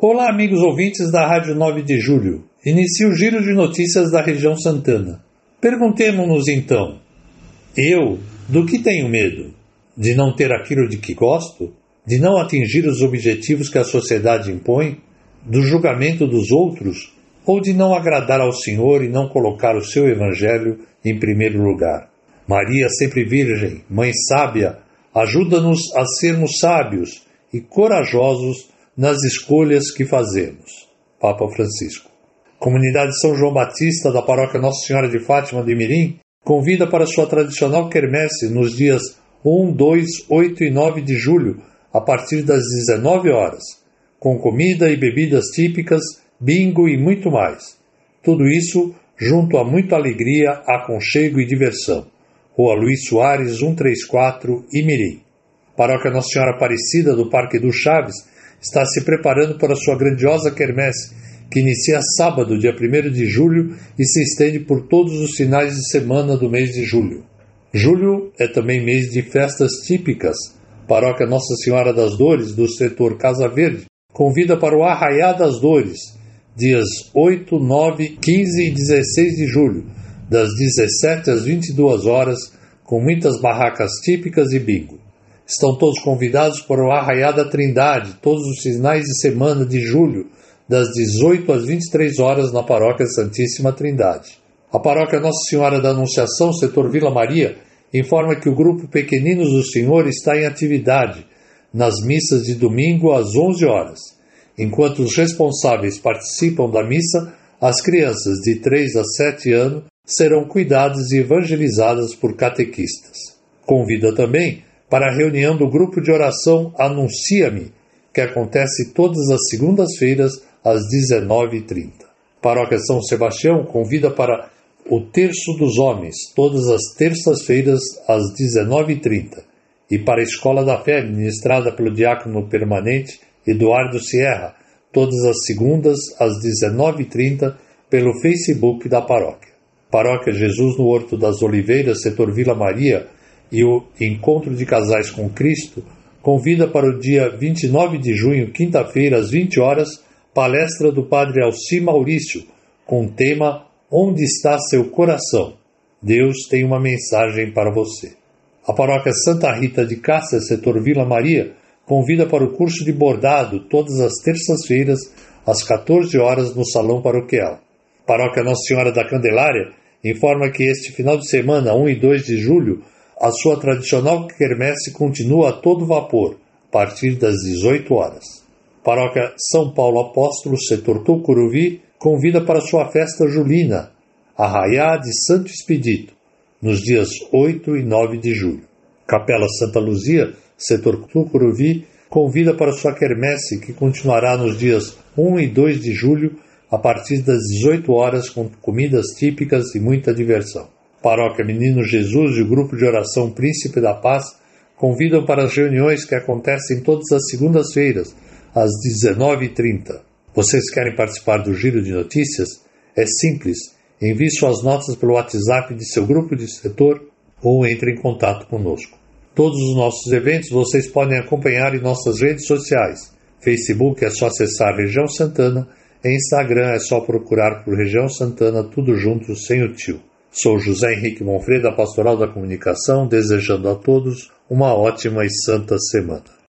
Olá, amigos ouvintes da Rádio 9 de Julho. Inicio o giro de notícias da região Santana. Perguntemos-nos então: eu, do que tenho medo? De não ter aquilo de que gosto? De não atingir os objetivos que a sociedade impõe? Do julgamento dos outros? Ou de não agradar ao Senhor e não colocar o seu Evangelho em primeiro lugar? Maria, sempre Virgem, Mãe Sábia, ajuda-nos a sermos sábios e corajosos nas escolhas que fazemos. Papa Francisco. Comunidade São João Batista da Paróquia Nossa Senhora de Fátima de Mirim convida para sua tradicional quermesse nos dias 1, 2, 8 e 9 de julho, a partir das 19 horas, com comida e bebidas típicas, bingo e muito mais. Tudo isso junto a muita alegria, aconchego e diversão. Rua Luiz Soares, 134, Imirim. Paróquia Nossa Senhora Aparecida do Parque do Chaves está se preparando para sua grandiosa quermesse, que inicia sábado, dia 1 de julho, e se estende por todos os finais de semana do mês de julho. Julho é também mês de festas típicas. Paróquia Nossa Senhora das Dores, do setor Casa Verde, convida para o Arraiá das Dores, dias 8, 9, 15 e 16 de julho, das 17 às 22 horas, com muitas barracas típicas e bingo. Estão todos convidados para o Arraiá da Trindade, todos os finais de semana de julho, das 18 às 23 horas, na Paróquia Santíssima Trindade. A Paróquia Nossa Senhora da Anunciação, setor Vila Maria, informa que o grupo Pequeninos do Senhor está em atividade nas missas de domingo às 11 horas. Enquanto os responsáveis participam da missa, as crianças de 3 a 7 anos serão cuidadas e evangelizadas por catequistas. Convida também para a reunião do grupo de oração Anuncia-me, que acontece todas as segundas-feiras às 19h30. Paróquia São Sebastião convida para o Terço dos Homens, todas as terças-feiras às 19h30, e para a Escola da Fé, ministrada pelo diácono permanente Eduardo Sierra, todas as segundas às 19h30 pelo Facebook da paróquia. Paróquia Jesus no Horto das Oliveiras, setor Vila Maria, e o Encontro de Casais com Cristo convida para o dia 29 de junho, quinta-feira, às 20 horas, palestra do Padre Alci Maurício, com o tema Onde está seu coração? Deus tem uma mensagem para você. A paróquia Santa Rita de Cássia, setor Vila Maria, convida para o curso de bordado todas as terças-feiras, às 14 horas, no Salão Paroquial. Paróquia Nossa Senhora da Candelária informa que este final de semana, 1 e 2 de julho, a sua tradicional quermesse continua a todo vapor, a partir das 18 horas. Paróquia São Paulo Apóstolo, setor Tucuruvi, convida para sua festa julina, Arraiá de Santo Expedito, nos dias 8 e 9 de julho. Capela Santa Luzia, setor Tucuruvi, convida para sua quermesse, que continuará nos dias 1 e 2 de julho, a partir das 18 horas, com comidas típicas e muita diversão. Paróquia Menino Jesus e o grupo de oração Príncipe da Paz convidam para as reuniões que acontecem todas as segundas-feiras, às 19h30. Vocês querem participar do Giro de Notícias? É simples. Envie suas notas pelo WhatsApp de seu grupo de setor ou entre em contato conosco. Todos os nossos eventos vocês podem acompanhar em nossas redes sociais. Facebook é só acessar Região Santana, Instagram é só procurar por Região Santana, tudo junto, sem o tio. Sou José Henrique Monfredo, da Pastoral da Comunicação, desejando a todos uma ótima e santa semana.